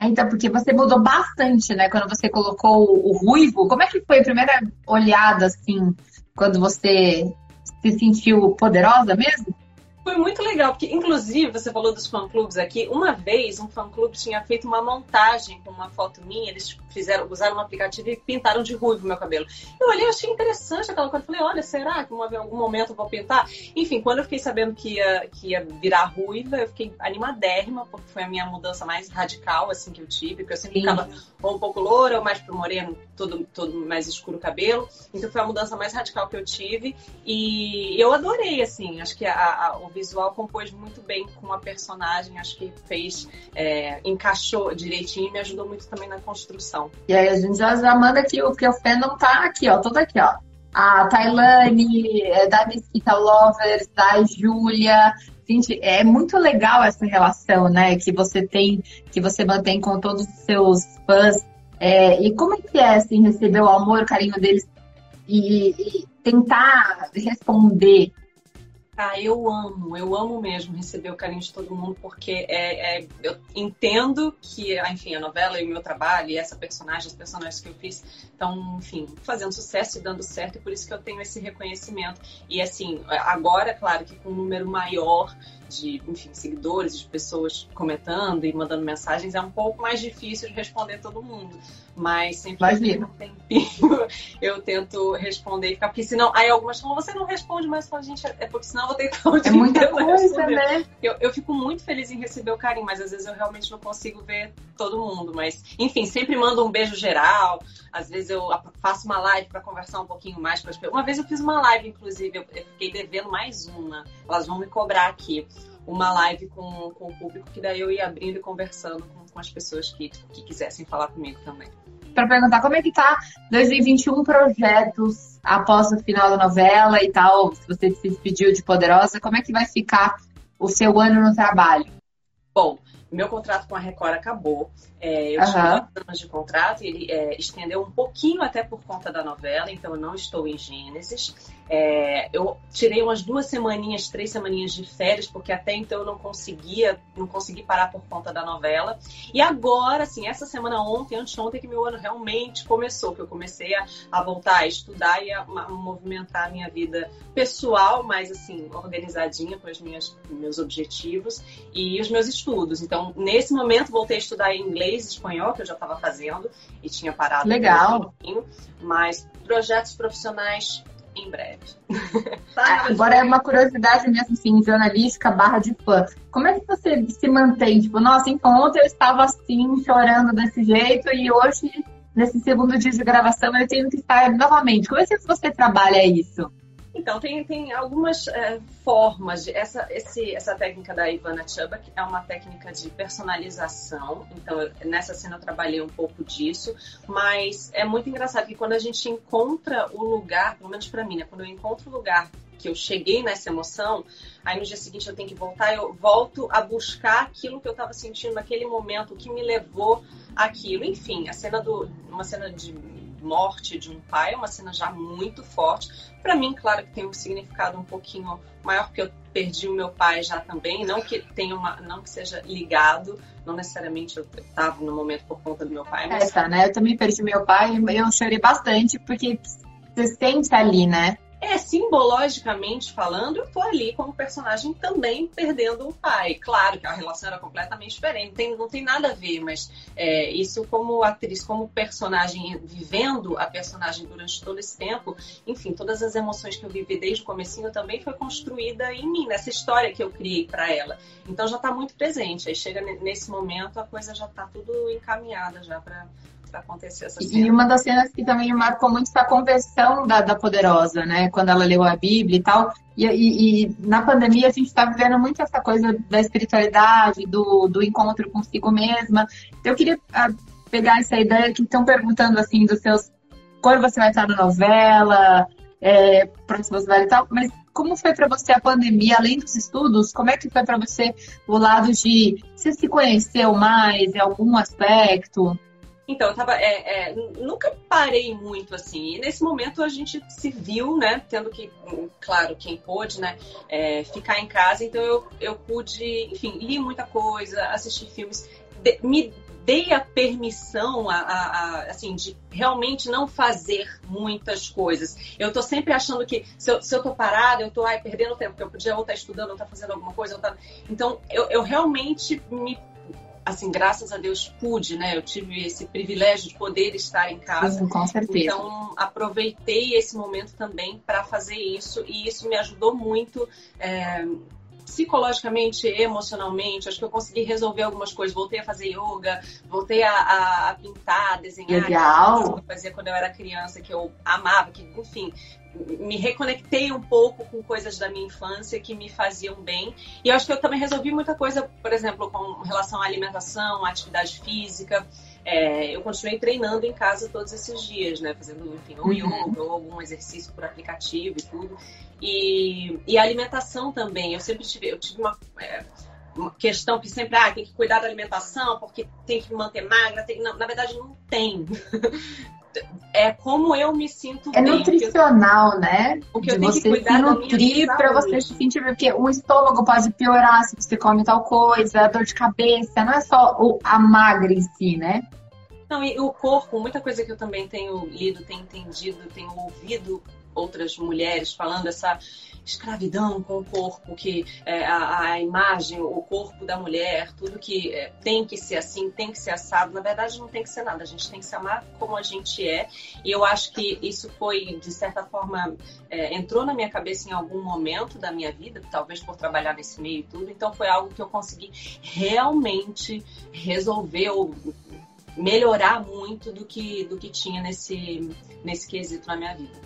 Então, porque você mudou bastante, né? Quando você colocou o ruivo. Como é que foi a primeira olhada, assim, quando você se sentiu poderosa mesmo? Foi muito legal, porque inclusive você falou dos fã-clubes aqui. Uma vez um fã-clube tinha feito uma montagem com uma foto minha, eles fizeram, usaram um aplicativo e pintaram de ruivo o meu cabelo. Eu olhei, achei interessante aquela coisa. Falei, olha, será que em algum momento eu vou pintar? Enfim, quando eu fiquei sabendo que ia, que ia virar ruiva, eu fiquei animadérrima, porque foi a minha mudança mais radical, assim, que eu tive, porque eu sempre Sim. ficava ou um pouco loura, ou mais pro moreno, todo, todo mais escuro o cabelo. Então foi a mudança mais radical que eu tive. E eu adorei, assim, acho que a, a, o visual compôs muito bem com a personagem, acho que fez, é, encaixou direitinho e me ajudou muito também na construção. E aí a gente já, já manda aqui, porque o fandom tá aqui, ó, todo aqui, ó. A Tailane, é, da Mesquita Lovers, da Júlia. Gente, é muito legal essa relação, né, que você tem, que você mantém com todos os seus fãs. É, e como é que é, assim, receber o amor, o carinho deles e, e tentar responder ah, eu amo, eu amo mesmo receber o carinho de todo mundo, porque é, é, eu entendo que, enfim, a novela e o meu trabalho e essa personagem, os personagens que eu fiz, estão, enfim, fazendo sucesso e dando certo, e por isso que eu tenho esse reconhecimento. E assim, agora, claro que com um número maior de, enfim, seguidores, de pessoas comentando e mandando mensagens, é um pouco mais difícil de responder todo mundo. Mas sempre Imagina. um tempinho eu tento responder e ficar, porque senão, aí algumas falam, você não responde mais, fala, gente, é porque senão vou que É muita coisa, né? Eu, eu fico muito feliz em receber o carinho, mas às vezes eu realmente não consigo ver todo mundo. Mas, enfim, sempre mando um beijo geral. Às vezes eu faço uma live para conversar um pouquinho mais com as pessoas. Uma vez eu fiz uma live, inclusive, eu, eu fiquei devendo mais uma. Elas vão me cobrar aqui uma live com, com o público, que daí eu ia abrindo e conversando com, com as pessoas que, que quisessem falar comigo também. Para perguntar como é que tá 2021 projetos após o final da novela e tal, se você se despediu de Poderosa, como é que vai ficar o seu ano no trabalho? Bom, meu contrato com a Record acabou. É, eu uhum. tinha anos de contrato e ele é, estendeu um pouquinho até por conta da novela, então eu não estou em Gênesis. É, eu tirei umas duas semaninhas, três semaninhas de férias, porque até então eu não conseguia, não consegui parar por conta da novela. E agora, assim, essa semana ontem, antes de ontem, que meu ano realmente começou, que eu comecei a, a voltar a estudar e a, a, movimentar a minha vida pessoal, mas assim, organizadinha com os meus objetivos e os meus estudos. Então, nesse momento, voltei a estudar inglês e espanhol, que eu já estava fazendo e tinha parado. Legal. Um pouquinho, mas projetos profissionais em breve. tá, Agora é uma curiosidade mesmo, assim, jornalística barra de fã. Como é que você se mantém? Tipo, nossa, então ontem eu estava assim, chorando desse jeito, e hoje, nesse segundo dia de gravação, eu tenho que estar novamente. Como é que você trabalha isso? Então, tem, tem algumas é, formas. De, essa, esse, essa técnica da Ivana Chubak é uma técnica de personalização. Então, eu, nessa cena eu trabalhei um pouco disso. Mas é muito engraçado que quando a gente encontra o lugar, pelo menos para mim, né? Quando eu encontro o lugar que eu cheguei nessa emoção, aí no dia seguinte eu tenho que voltar, eu volto a buscar aquilo que eu estava sentindo naquele momento, o que me levou aquilo. Enfim, a cena do. Uma cena de morte de um pai é uma cena já muito forte. Para mim, claro que tem um significado um pouquinho maior, porque eu perdi o meu pai já também, não que tenha uma, não que seja ligado, não necessariamente eu estava no momento por conta do meu pai. Mas... Né? Eu também perdi meu pai e eu chorei bastante, porque você sente ali, né? É, simbologicamente falando, eu tô ali como personagem também perdendo o pai. Claro que a relação era completamente diferente, tem, não tem nada a ver, mas é, isso como atriz, como personagem, vivendo a personagem durante todo esse tempo, enfim, todas as emoções que eu vivi desde o comecinho também foi construída em mim, nessa história que eu criei para ela. Então já tá muito presente. Aí chega nesse momento, a coisa já tá tudo encaminhada já para acontecer essa cena. E uma das cenas que também marcou muito foi a conversão da, da Poderosa, né? Quando ela leu a Bíblia e tal. E, e, e na pandemia a gente está vivendo muito essa coisa da espiritualidade, do, do encontro consigo mesma. Eu queria ah, pegar essa ideia que estão perguntando assim dos seus quando você vai estar na novela, é, próximos e tal, mas como foi para você a pandemia, além dos estudos? Como é que foi para você o lado de você se conheceu mais em algum aspecto? Então, eu tava. É, é, nunca parei muito assim. E nesse momento a gente se viu, né? Tendo que, claro, quem pôde, né? É, ficar em casa. Então eu, eu pude, enfim, li muita coisa, assistir filmes, de, me dei a permissão a, a, a, assim, de realmente não fazer muitas coisas. Eu estou sempre achando que se eu, se eu tô parada, eu estou perdendo tempo, porque eu podia ou estar tá estudando, ou estar tá fazendo alguma coisa. Tá... Então, eu, eu realmente me assim, graças a Deus pude, né? Eu tive esse privilégio de poder estar em casa. Sim, com certeza. Então, aproveitei esse momento também para fazer isso e isso me ajudou muito. É, psicologicamente, emocionalmente, acho que eu consegui resolver algumas coisas. Voltei a fazer yoga, voltei a, a pintar, a desenhar. Legal. Que eu fazia quando eu era criança, que eu amava, que, enfim, me reconectei um pouco com coisas da minha infância que me faziam bem. E eu acho que eu também resolvi muita coisa, por exemplo, com relação à alimentação, à atividade física. É, eu continuei treinando em casa todos esses dias, né? Fazendo, enfim, ou uhum. yoga ou algum exercício por aplicativo e tudo. E, e a alimentação também. Eu sempre tive, eu tive uma, é, uma questão que sempre, ah, tem que cuidar da alimentação porque tem que manter magra. Tem, não, na verdade, não tem. é como eu me sinto é bem. É nutricional, eu, né? O que eu tenho que cuidar se nutrir para você se sentir bem. Porque o estômago pode piorar se você come tal coisa, dor de cabeça, não é só o, a magra em si, né? Não, e o corpo, muita coisa que eu também tenho lido, tenho entendido, tenho ouvido outras mulheres falando essa escravidão com o corpo, que é, a, a, imagem, o corpo da mulher, tudo que é, tem que ser assim, tem que ser assado. Na verdade, não tem que ser nada. A gente tem que se amar como a gente é. E eu acho que isso foi, de certa forma, é, entrou na minha cabeça em algum momento da minha vida, talvez por trabalhar nesse meio e tudo. Então, foi algo que eu consegui realmente resolver ou melhorar muito do que, do que tinha nesse, nesse quesito na minha vida.